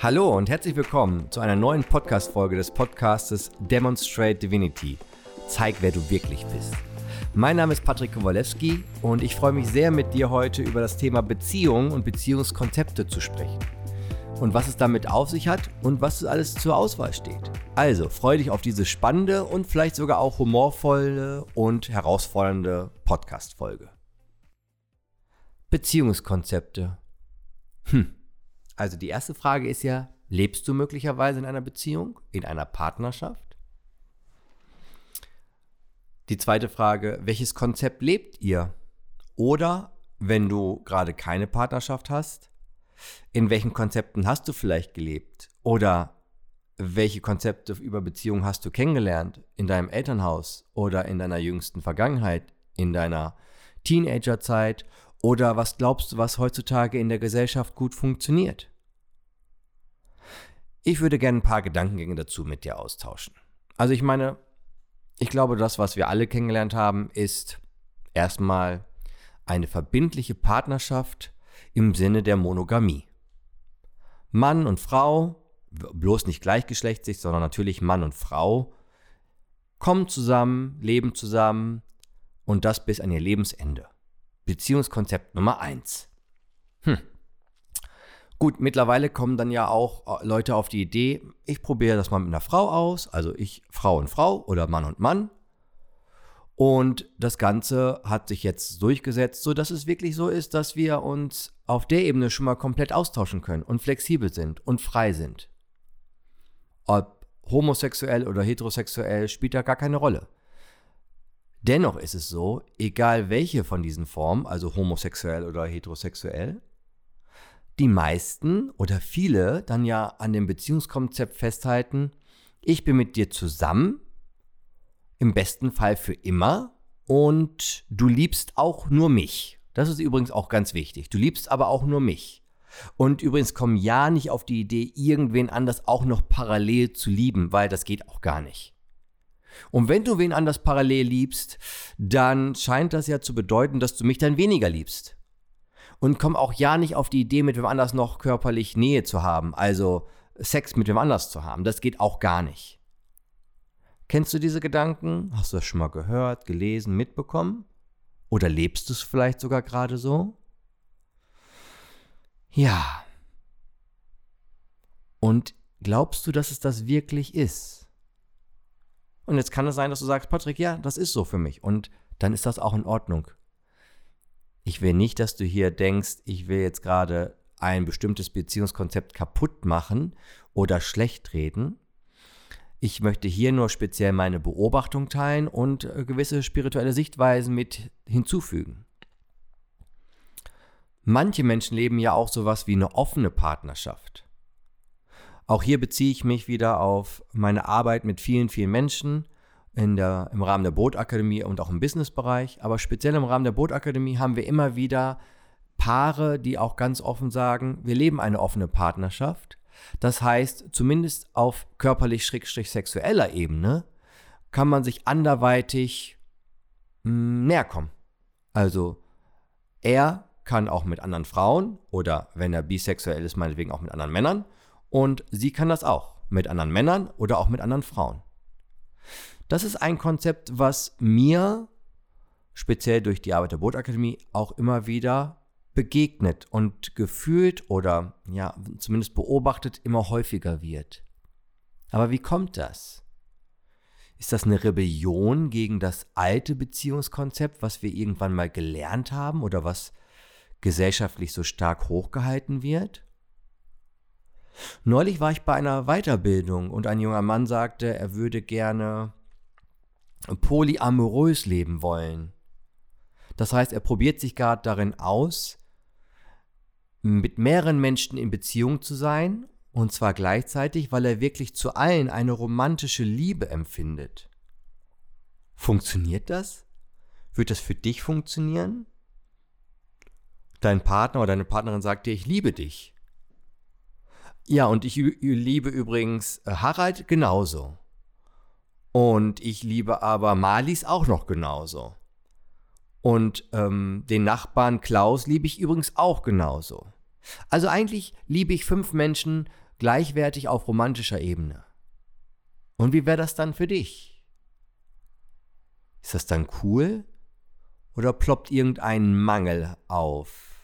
Hallo und herzlich willkommen zu einer neuen Podcast-Folge des Podcastes Demonstrate Divinity. Zeig, wer du wirklich bist. Mein Name ist Patrick Kowalewski und ich freue mich sehr, mit dir heute über das Thema Beziehungen und Beziehungskonzepte zu sprechen. Und was es damit auf sich hat und was alles zur Auswahl steht. Also, freue dich auf diese spannende und vielleicht sogar auch humorvolle und herausfordernde Podcast-Folge. Beziehungskonzepte. Hm. Also die erste Frage ist ja, lebst du möglicherweise in einer Beziehung, in einer Partnerschaft? Die zweite Frage, welches Konzept lebt ihr? Oder wenn du gerade keine Partnerschaft hast, in welchen Konzepten hast du vielleicht gelebt? Oder welche Konzepte über Beziehungen hast du kennengelernt in deinem Elternhaus oder in deiner jüngsten Vergangenheit, in deiner Teenagerzeit oder was glaubst du, was heutzutage in der Gesellschaft gut funktioniert? Ich würde gerne ein paar Gedankengänge dazu mit dir austauschen. Also ich meine, ich glaube, das, was wir alle kennengelernt haben, ist erstmal eine verbindliche Partnerschaft im Sinne der Monogamie. Mann und Frau, bloß nicht gleichgeschlechtlich, sondern natürlich Mann und Frau, kommen zusammen, leben zusammen und das bis an ihr Lebensende. Beziehungskonzept Nummer eins. Hm. Gut, mittlerweile kommen dann ja auch äh, Leute auf die Idee, ich probiere das mal mit einer Frau aus, also ich Frau und Frau oder Mann und Mann. Und das Ganze hat sich jetzt durchgesetzt, so dass es wirklich so ist, dass wir uns auf der Ebene schon mal komplett austauschen können und flexibel sind und frei sind. Ob homosexuell oder heterosexuell spielt da gar keine Rolle. Dennoch ist es so, egal welche von diesen Formen, also homosexuell oder heterosexuell, die meisten oder viele dann ja an dem Beziehungskonzept festhalten, ich bin mit dir zusammen, im besten Fall für immer, und du liebst auch nur mich. Das ist übrigens auch ganz wichtig. Du liebst aber auch nur mich. Und übrigens komm ja nicht auf die Idee, irgendwen anders auch noch parallel zu lieben, weil das geht auch gar nicht. Und wenn du wen anders parallel liebst, dann scheint das ja zu bedeuten, dass du mich dann weniger liebst. Und komm auch ja nicht auf die Idee, mit wem anders noch körperlich Nähe zu haben, also Sex mit wem anders zu haben. Das geht auch gar nicht. Kennst du diese Gedanken? Hast du das schon mal gehört, gelesen, mitbekommen? Oder lebst du es vielleicht sogar gerade so? Ja. Und glaubst du, dass es das wirklich ist? Und jetzt kann es sein, dass du sagst, Patrick, ja, das ist so für mich. Und dann ist das auch in Ordnung. Ich will nicht, dass du hier denkst, ich will jetzt gerade ein bestimmtes Beziehungskonzept kaputt machen oder schlecht reden. Ich möchte hier nur speziell meine Beobachtung teilen und äh, gewisse spirituelle Sichtweisen mit hinzufügen. Manche Menschen leben ja auch sowas wie eine offene Partnerschaft. Auch hier beziehe ich mich wieder auf meine Arbeit mit vielen, vielen Menschen in der, im Rahmen der Bootakademie und auch im Businessbereich. Aber speziell im Rahmen der Bootakademie haben wir immer wieder Paare, die auch ganz offen sagen, wir leben eine offene Partnerschaft. Das heißt, zumindest auf körperlich-sexueller Ebene kann man sich anderweitig mh, hm, näher kommen. Also er kann auch mit anderen Frauen oder wenn er bisexuell ist, meinetwegen auch mit anderen Männern und sie kann das auch mit anderen Männern oder auch mit anderen Frauen. Das ist ein Konzept, was mir speziell durch die Arbeit der Bootakademie auch immer wieder begegnet und gefühlt oder ja, zumindest beobachtet immer häufiger wird. Aber wie kommt das? Ist das eine Rebellion gegen das alte Beziehungskonzept, was wir irgendwann mal gelernt haben oder was gesellschaftlich so stark hochgehalten wird? Neulich war ich bei einer Weiterbildung und ein junger Mann sagte, er würde gerne polyamorös leben wollen. Das heißt, er probiert sich gerade darin aus, mit mehreren Menschen in Beziehung zu sein, und zwar gleichzeitig, weil er wirklich zu allen eine romantische Liebe empfindet. Funktioniert das? Wird das für dich funktionieren? Dein Partner oder deine Partnerin sagt dir, ich liebe dich. Ja, und ich liebe übrigens äh, Harald genauso. Und ich liebe aber Malis auch noch genauso. Und ähm, den Nachbarn Klaus liebe ich übrigens auch genauso. Also eigentlich liebe ich fünf Menschen gleichwertig auf romantischer Ebene. Und wie wäre das dann für dich? Ist das dann cool? Oder ploppt irgendein Mangel auf?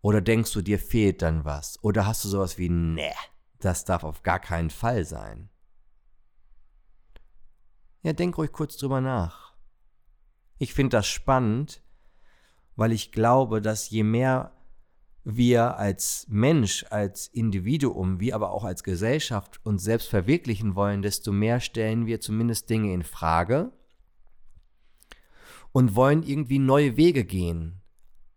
Oder denkst du, dir fehlt dann was? Oder hast du sowas wie, ne, das darf auf gar keinen Fall sein? Ja, denk ruhig kurz drüber nach. Ich finde das spannend, weil ich glaube, dass je mehr wir als Mensch, als Individuum, wie aber auch als Gesellschaft uns selbst verwirklichen wollen, desto mehr stellen wir zumindest Dinge in Frage und wollen irgendwie neue Wege gehen.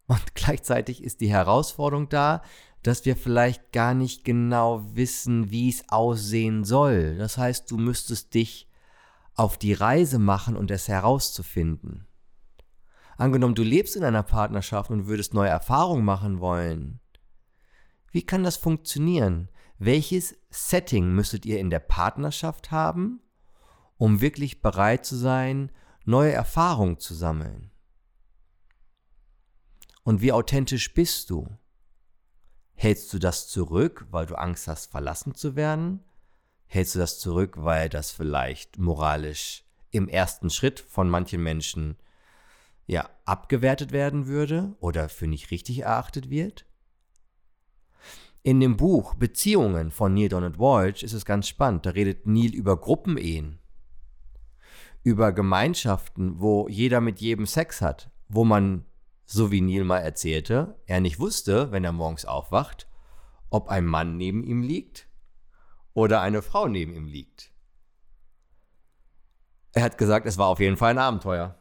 Und gleichzeitig ist die Herausforderung da, dass wir vielleicht gar nicht genau wissen, wie es aussehen soll. Das heißt, du müsstest dich auf die Reise machen und es herauszufinden. Angenommen, du lebst in einer Partnerschaft und würdest neue Erfahrungen machen wollen. Wie kann das funktionieren? Welches Setting müsstet ihr in der Partnerschaft haben, um wirklich bereit zu sein, neue Erfahrungen zu sammeln? Und wie authentisch bist du? Hältst du das zurück, weil du Angst hast, verlassen zu werden? Hältst du das zurück, weil das vielleicht moralisch im ersten Schritt von manchen Menschen ja, abgewertet werden würde oder für nicht richtig erachtet wird. In dem Buch Beziehungen von Neil Donald Walsh ist es ganz spannend. Da redet Neil über Gruppenehen, über Gemeinschaften, wo jeder mit jedem Sex hat, wo man, so wie Neil mal erzählte, er nicht wusste, wenn er morgens aufwacht, ob ein Mann neben ihm liegt oder eine Frau neben ihm liegt. Er hat gesagt, es war auf jeden Fall ein Abenteuer.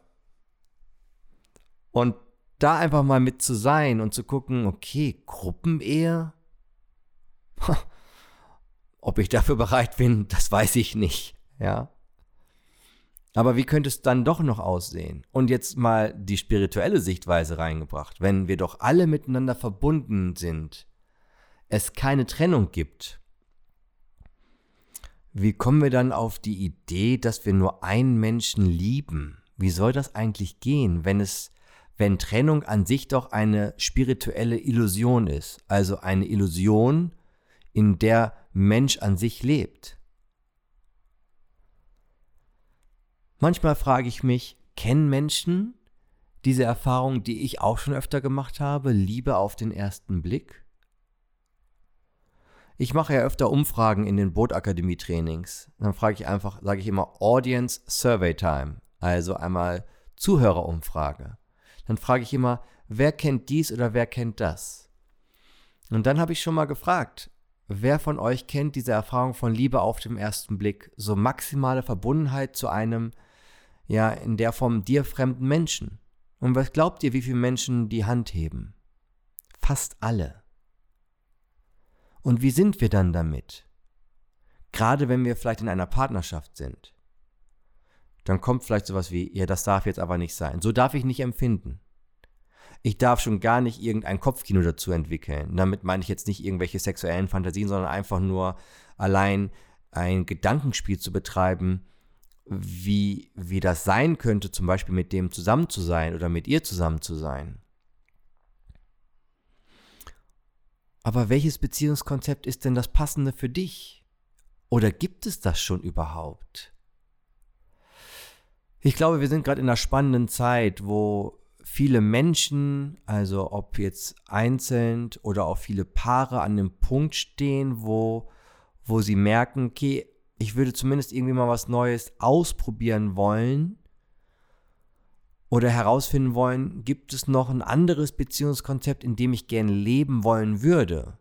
Und da einfach mal mit zu sein und zu gucken, okay, Gruppenehe? Ob ich dafür bereit bin, das weiß ich nicht, ja. Aber wie könnte es dann doch noch aussehen? Und jetzt mal die spirituelle Sichtweise reingebracht. Wenn wir doch alle miteinander verbunden sind, es keine Trennung gibt, wie kommen wir dann auf die Idee, dass wir nur einen Menschen lieben? Wie soll das eigentlich gehen, wenn es wenn Trennung an sich doch eine spirituelle Illusion ist, also eine Illusion, in der Mensch an sich lebt. Manchmal frage ich mich, kennen Menschen diese Erfahrung, die ich auch schon öfter gemacht habe, Liebe auf den ersten Blick? Ich mache ja öfter Umfragen in den Bootakademie-Trainings. Dann frage ich einfach, sage ich immer Audience Survey Time, also einmal Zuhörerumfrage dann frage ich immer, wer kennt dies oder wer kennt das? Und dann habe ich schon mal gefragt, wer von euch kennt diese Erfahrung von Liebe auf dem ersten Blick, so maximale Verbundenheit zu einem, ja, in der Form dir fremden Menschen? Und was glaubt ihr, wie viele Menschen die Hand heben? Fast alle. Und wie sind wir dann damit? Gerade wenn wir vielleicht in einer Partnerschaft sind dann kommt vielleicht sowas wie, ja, das darf jetzt aber nicht sein. So darf ich nicht empfinden. Ich darf schon gar nicht irgendein Kopfkino dazu entwickeln. Damit meine ich jetzt nicht irgendwelche sexuellen Fantasien, sondern einfach nur allein ein Gedankenspiel zu betreiben, wie, wie das sein könnte, zum Beispiel mit dem zusammen zu sein oder mit ihr zusammen zu sein. Aber welches Beziehungskonzept ist denn das passende für dich? Oder gibt es das schon überhaupt? Ich glaube, wir sind gerade in einer spannenden Zeit, wo viele Menschen, also ob jetzt einzeln oder auch viele Paare an dem Punkt stehen, wo, wo sie merken, okay, ich würde zumindest irgendwie mal was Neues ausprobieren wollen oder herausfinden wollen, gibt es noch ein anderes Beziehungskonzept, in dem ich gerne leben wollen würde?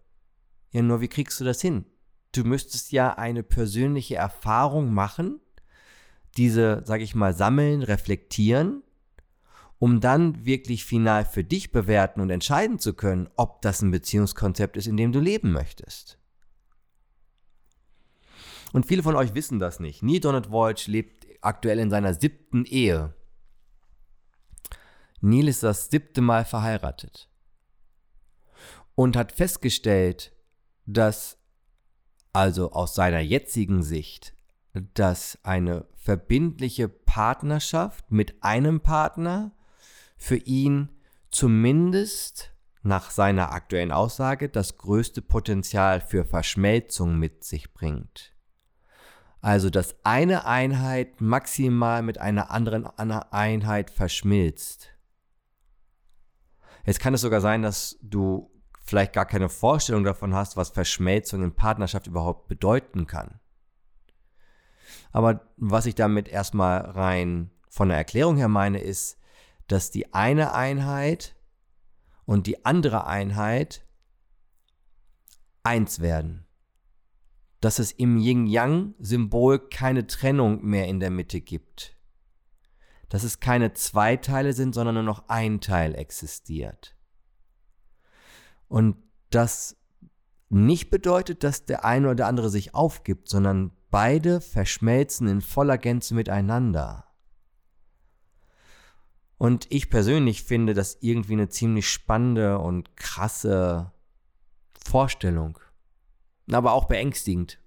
Ja, nur wie kriegst du das hin? Du müsstest ja eine persönliche Erfahrung machen, diese, sage ich mal, sammeln, reflektieren, um dann wirklich final für dich bewerten und entscheiden zu können, ob das ein Beziehungskonzept ist, in dem du leben möchtest. Und viele von euch wissen das nicht. Neil Donald Walsh lebt aktuell in seiner siebten Ehe. Neil ist das siebte Mal verheiratet und hat festgestellt, dass also aus seiner jetzigen Sicht dass eine verbindliche Partnerschaft mit einem Partner für ihn zumindest nach seiner aktuellen Aussage das größte Potenzial für Verschmelzung mit sich bringt. Also, dass eine Einheit maximal mit einer anderen Einheit verschmilzt. Jetzt kann es sogar sein, dass du vielleicht gar keine Vorstellung davon hast, was Verschmelzung in Partnerschaft überhaupt bedeuten kann. Aber was ich damit erstmal rein von der Erklärung her meine, ist, dass die eine Einheit und die andere Einheit eins werden. Dass es im Yin-Yang-Symbol keine Trennung mehr in der Mitte gibt. Dass es keine zwei Teile sind, sondern nur noch ein Teil existiert. Und das nicht bedeutet, dass der eine oder der andere sich aufgibt, sondern beide verschmelzen in voller Gänze miteinander. Und ich persönlich finde das irgendwie eine ziemlich spannende und krasse Vorstellung. Aber auch beängstigend.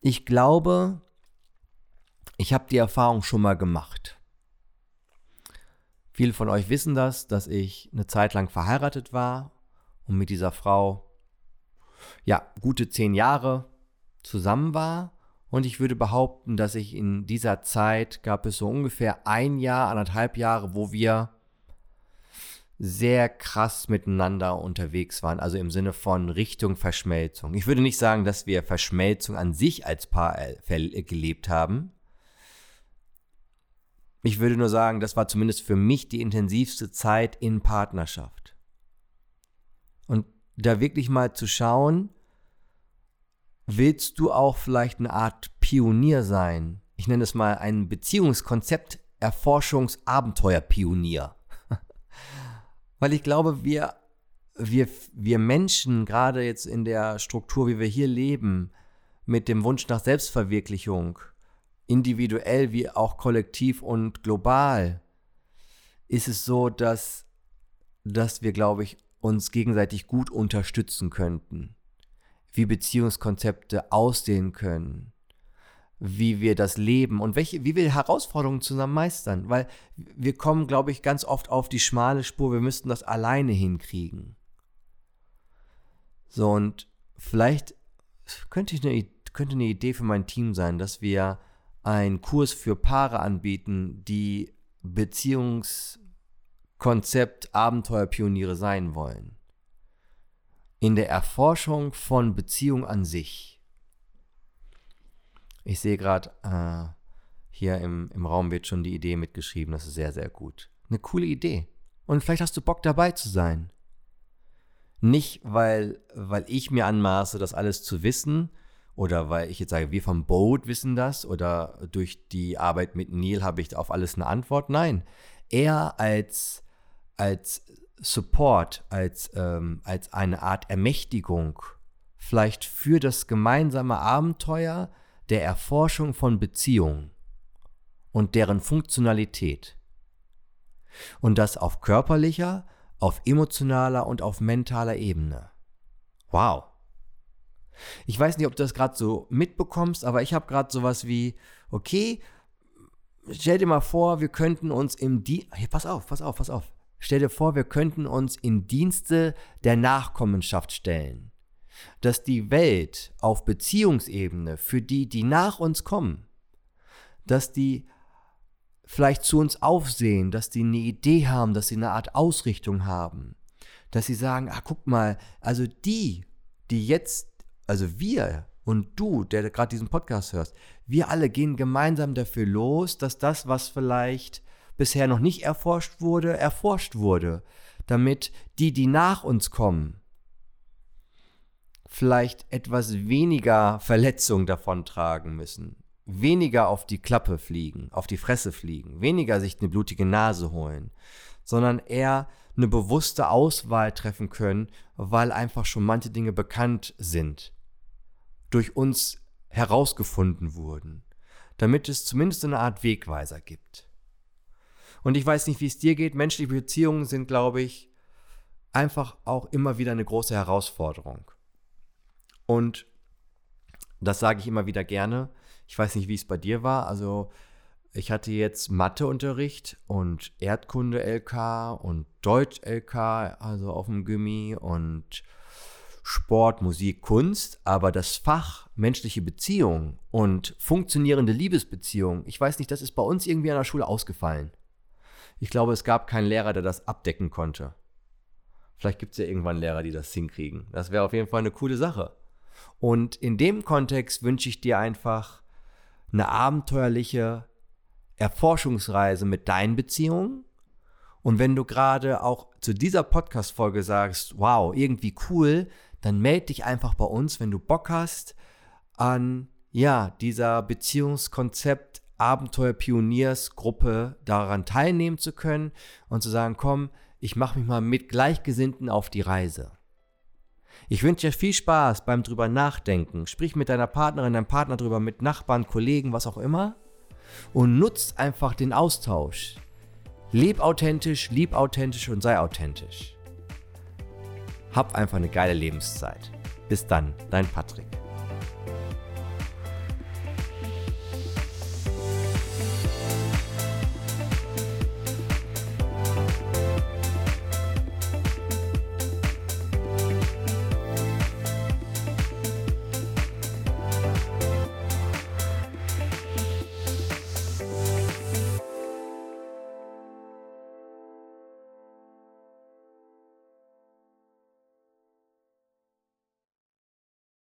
Ich glaube, ich habe die Erfahrung schon mal gemacht. Viele von euch wissen das, dass ich eine Zeit lang verheiratet war und mit dieser Frau, ja, gute zehn Jahre zusammen war und ich würde behaupten, dass ich in dieser Zeit gab es so ungefähr ein Jahr, anderthalb Jahre, wo wir sehr krass miteinander unterwegs waren, also im Sinne von Richtung Verschmelzung. Ich würde nicht sagen, dass wir Verschmelzung an sich als Paar gelebt haben. Ich würde nur sagen, das war zumindest für mich die intensivste Zeit in Partnerschaft. Und da wirklich mal zu schauen, willst du auch vielleicht eine Art Pionier sein? Ich nenne es mal ein Beziehungskonzept Erforschungsabenteuer-Pionier. Weil ich glaube, wir, wir, wir Menschen, gerade jetzt in der Struktur, wie wir hier leben, mit dem Wunsch nach Selbstverwirklichung, individuell wie auch kollektiv und global, ist es so, dass, dass wir, glaube ich, uns gegenseitig gut unterstützen könnten wie Beziehungskonzepte aussehen können, wie wir das leben und welche, wie wir Herausforderungen zusammen meistern. Weil wir kommen, glaube ich, ganz oft auf die schmale Spur, wir müssten das alleine hinkriegen. So, und vielleicht könnte, ich eine, könnte eine Idee für mein Team sein, dass wir einen Kurs für Paare anbieten, die Beziehungskonzept Abenteuerpioniere sein wollen in der Erforschung von Beziehung an sich. Ich sehe gerade, äh, hier im, im Raum wird schon die Idee mitgeschrieben, das ist sehr, sehr gut. Eine coole Idee. Und vielleicht hast du Bock dabei zu sein. Nicht, weil, weil ich mir anmaße, das alles zu wissen, oder weil ich jetzt sage, wir vom Boat wissen das, oder durch die Arbeit mit Neil habe ich auf alles eine Antwort. Nein, eher als, als Support, als, ähm, als eine Art Ermächtigung, vielleicht für das gemeinsame Abenteuer der Erforschung von Beziehungen und deren Funktionalität. Und das auf körperlicher, auf emotionaler und auf mentaler Ebene. Wow. Ich weiß nicht, ob du das gerade so mitbekommst, aber ich habe gerade sowas wie, okay, stell dir mal vor, wir könnten uns im Di Hier, pass auf, pass auf, pass auf. Stell dir vor, wir könnten uns in Dienste der Nachkommenschaft stellen, dass die Welt auf Beziehungsebene für die, die nach uns kommen, dass die vielleicht zu uns aufsehen, dass die eine Idee haben, dass sie eine Art Ausrichtung haben, dass sie sagen, ah, guck mal, also die, die jetzt, also wir und du, der gerade diesen Podcast hörst, wir alle gehen gemeinsam dafür los, dass das, was vielleicht bisher noch nicht erforscht wurde, erforscht wurde, damit die, die nach uns kommen, vielleicht etwas weniger Verletzung davontragen müssen, weniger auf die Klappe fliegen, auf die Fresse fliegen, weniger sich eine blutige Nase holen, sondern eher eine bewusste Auswahl treffen können, weil einfach schon manche Dinge bekannt sind, durch uns herausgefunden wurden, damit es zumindest eine Art Wegweiser gibt. Und ich weiß nicht, wie es dir geht. Menschliche Beziehungen sind, glaube ich, einfach auch immer wieder eine große Herausforderung. Und das sage ich immer wieder gerne. Ich weiß nicht, wie es bei dir war. Also ich hatte jetzt Matheunterricht und Erdkunde-LK und Deutsch-LK, also auf dem Gimmi und Sport, Musik, Kunst, aber das Fach menschliche Beziehungen und funktionierende Liebesbeziehungen, ich weiß nicht, das ist bei uns irgendwie an der Schule ausgefallen. Ich glaube, es gab keinen Lehrer, der das abdecken konnte. Vielleicht gibt es ja irgendwann Lehrer, die das hinkriegen. Das wäre auf jeden Fall eine coole Sache. Und in dem Kontext wünsche ich dir einfach eine abenteuerliche Erforschungsreise mit deinen Beziehungen. Und wenn du gerade auch zu dieser Podcast-Folge sagst, wow, irgendwie cool, dann melde dich einfach bei uns, wenn du Bock hast, an ja, dieser Beziehungskonzept Abenteuer Pioniersgruppe daran teilnehmen zu können und zu sagen, komm, ich mache mich mal mit Gleichgesinnten auf die Reise. Ich wünsche dir viel Spaß beim drüber nachdenken. Sprich mit deiner Partnerin, deinem Partner drüber, mit Nachbarn, Kollegen, was auch immer. Und nutzt einfach den Austausch. Leb authentisch, lieb authentisch und sei authentisch. Hab einfach eine geile Lebenszeit. Bis dann, dein Patrick.